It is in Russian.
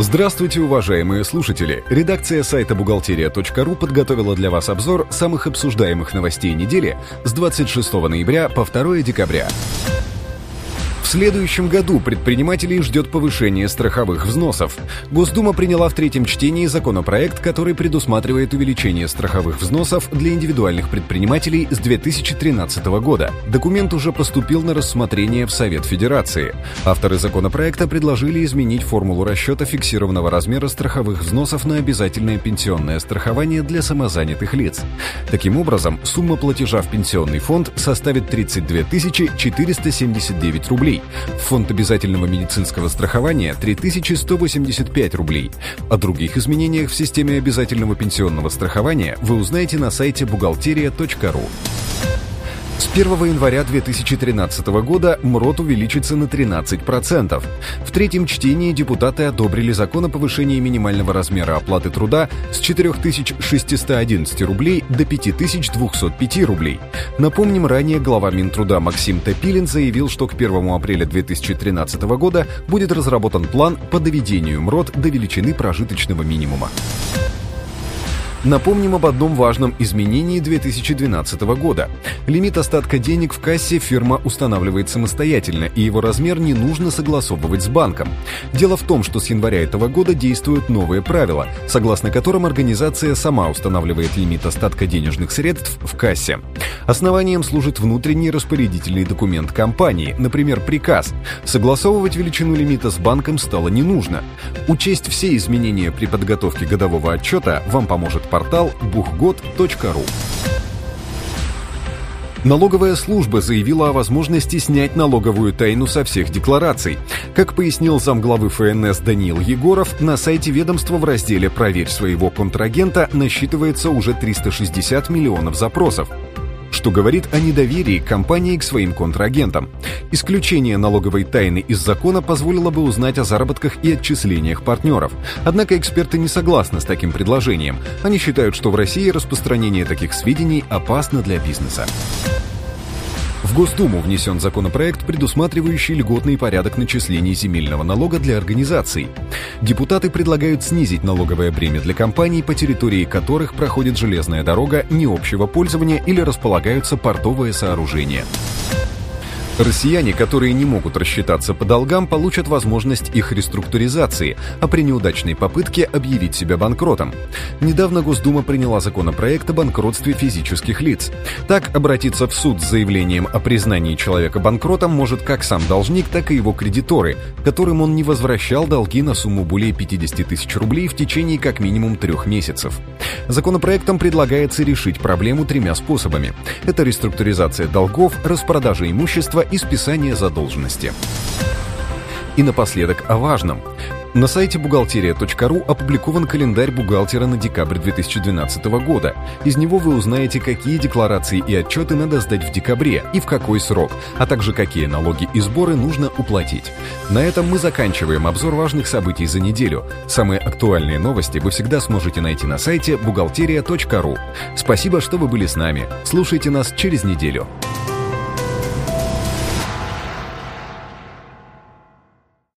Здравствуйте, уважаемые слушатели! Редакция сайта «Бухгалтерия.ру» подготовила для вас обзор самых обсуждаемых новостей недели с 26 ноября по 2 декабря. Следующем году предпринимателей ждет повышение страховых взносов. Госдума приняла в третьем чтении законопроект, который предусматривает увеличение страховых взносов для индивидуальных предпринимателей с 2013 года. Документ уже поступил на рассмотрение в Совет Федерации. Авторы законопроекта предложили изменить формулу расчета фиксированного размера страховых взносов на обязательное пенсионное страхование для самозанятых лиц. Таким образом, сумма платежа в пенсионный фонд составит 32 479 рублей, рублей. Фонд обязательного медицинского страхования 3185 рублей. О других изменениях в системе обязательного пенсионного страхования вы узнаете на сайте бухгалтерия.ру. С 1 января 2013 года МРОТ увеличится на 13%. В третьем чтении депутаты одобрили закон о повышении минимального размера оплаты труда с 4611 рублей до 5205 рублей. Напомним, ранее глава Минтруда Максим Топилин заявил, что к 1 апреля 2013 года будет разработан план по доведению МРОТ до величины прожиточного минимума. Напомним об одном важном изменении 2012 года. Лимит остатка денег в кассе фирма устанавливает самостоятельно, и его размер не нужно согласовывать с банком. Дело в том, что с января этого года действуют новые правила, согласно которым организация сама устанавливает лимит остатка денежных средств в кассе. Основанием служит внутренний распорядительный документ компании, например, приказ. Согласовывать величину лимита с банком стало не нужно. Учесть все изменения при подготовке годового отчета вам поможет портал бухгод.ру. Налоговая служба заявила о возможности снять налоговую тайну со всех деклараций. Как пояснил замглавы ФНС Даниил Егоров, на сайте ведомства в разделе «Проверь своего контрагента» насчитывается уже 360 миллионов запросов что говорит о недоверии компании к своим контрагентам. Исключение налоговой тайны из закона позволило бы узнать о заработках и отчислениях партнеров. Однако эксперты не согласны с таким предложением. Они считают, что в России распространение таких сведений опасно для бизнеса. В Госдуму внесен законопроект, предусматривающий льготный порядок начисления земельного налога для организаций. Депутаты предлагают снизить налоговое бремя для компаний, по территории которых проходит железная дорога не общего пользования или располагаются портовые сооружения. Россияне, которые не могут рассчитаться по долгам, получат возможность их реструктуризации, а при неудачной попытке объявить себя банкротом. Недавно Госдума приняла законопроект о банкротстве физических лиц. Так, обратиться в суд с заявлением о признании человека банкротом может как сам должник, так и его кредиторы, которым он не возвращал долги на сумму более 50 тысяч рублей в течение как минимум трех месяцев. Законопроектом предлагается решить проблему тремя способами. Это реструктуризация долгов, распродажа имущества и списание задолженности. И напоследок о важном. На сайте бухгалтерия.ру опубликован календарь бухгалтера на декабрь 2012 года. Из него вы узнаете, какие декларации и отчеты надо сдать в декабре и в какой срок, а также какие налоги и сборы нужно уплатить. На этом мы заканчиваем обзор важных событий за неделю. Самые актуальные новости вы всегда сможете найти на сайте бухгалтерия.ру. Спасибо, что вы были с нами. Слушайте нас через неделю.